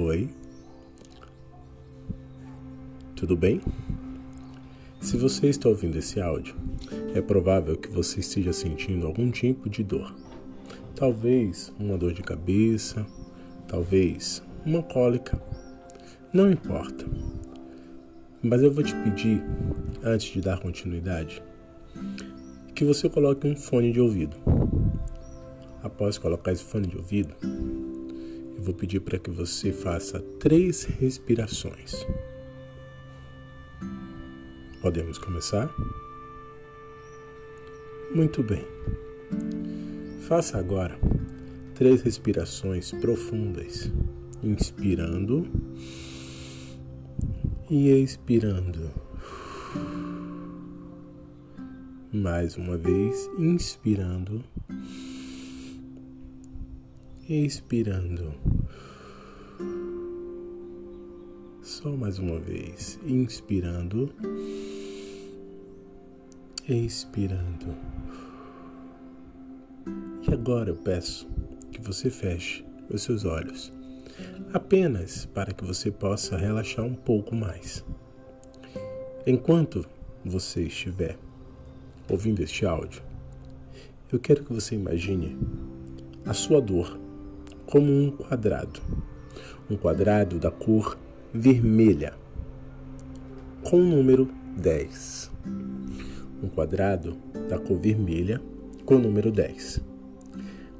Oi. Tudo bem? Se você está ouvindo esse áudio, é provável que você esteja sentindo algum tipo de dor. Talvez uma dor de cabeça, talvez uma cólica. Não importa. Mas eu vou te pedir, antes de dar continuidade, que você coloque um fone de ouvido. Após colocar esse fone de ouvido, eu vou pedir para que você faça três respirações. Podemos começar? Muito bem. Faça agora três respirações profundas, inspirando e expirando. Mais uma vez, inspirando, expirando. Só mais uma vez, inspirando, expirando. E agora eu peço que você feche os seus olhos, apenas para que você possa relaxar um pouco mais. Enquanto você estiver ouvindo este áudio, eu quero que você imagine a sua dor como um quadrado, um quadrado da cor vermelha, com o número 10. Um quadrado da cor vermelha com o número 10.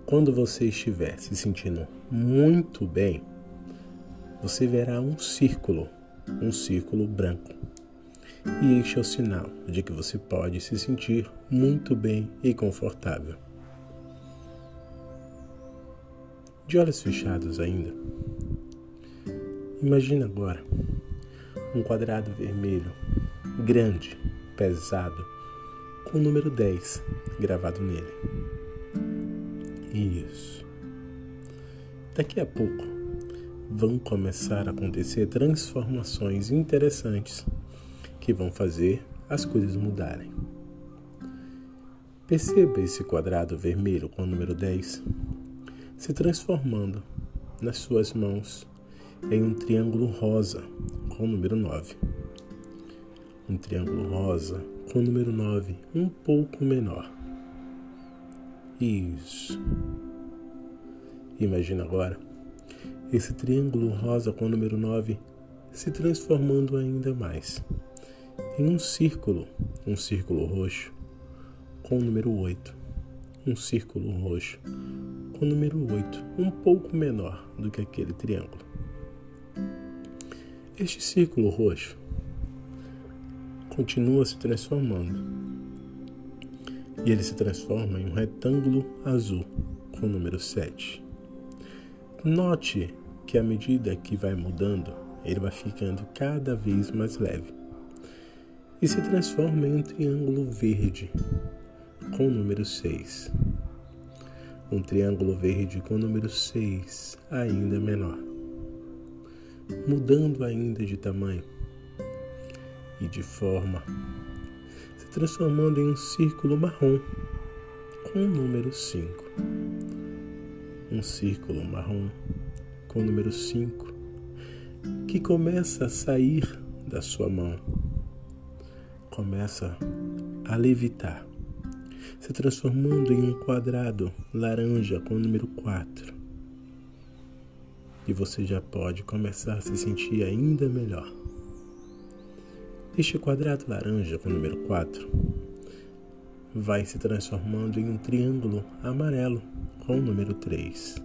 Quando você estiver se sentindo muito bem, você verá um círculo, um círculo branco. E este é o sinal de que você pode se sentir muito bem e confortável. De olhos fechados ainda, Imagina agora um quadrado vermelho, grande, pesado, com o número 10 gravado nele. Isso. Daqui a pouco vão começar a acontecer transformações interessantes que vão fazer as coisas mudarem. Perceba esse quadrado vermelho com o número 10 se transformando nas suas mãos em um triângulo rosa com o número 9. Um triângulo rosa com o número 9 um pouco menor. Isso. Imagina agora esse triângulo rosa com o número 9 se transformando ainda mais em um círculo, um círculo roxo com o número 8. Um círculo roxo com o número 8, um pouco menor do que aquele triângulo. Este círculo roxo continua se transformando e ele se transforma em um retângulo azul com o número 7. Note que à medida que vai mudando, ele vai ficando cada vez mais leve e se transforma em um triângulo verde com o número 6. Um triângulo verde com o número 6 ainda menor mudando ainda de tamanho e de forma, se transformando em um círculo marrom com o número 5. Um círculo marrom com o número 5 que começa a sair da sua mão, começa a levitar, se transformando em um quadrado laranja com o número 4 e você já pode começar a se sentir ainda melhor. Este quadrado laranja com o número 4 vai se transformando em um triângulo amarelo com o número 3.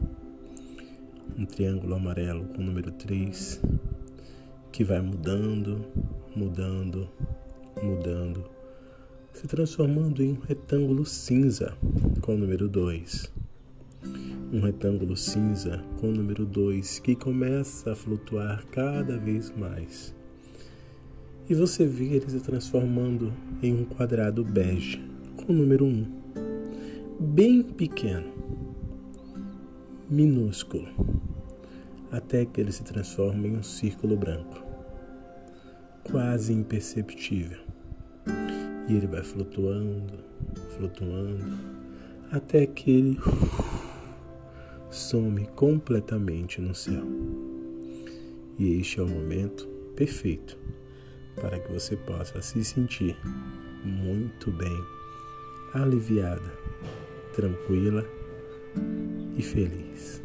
Um triângulo amarelo com o número 3 que vai mudando, mudando, mudando, se transformando em um retângulo cinza com o número 2 um retângulo cinza com o número 2 que começa a flutuar cada vez mais. E você vê ele se transformando em um quadrado bege com o número 1, um, bem pequeno, minúsculo, até que ele se transforma em um círculo branco, quase imperceptível. E ele vai flutuando, flutuando, até que ele some completamente no céu. E este é o momento perfeito para que você possa se sentir muito bem, aliviada, tranquila e feliz.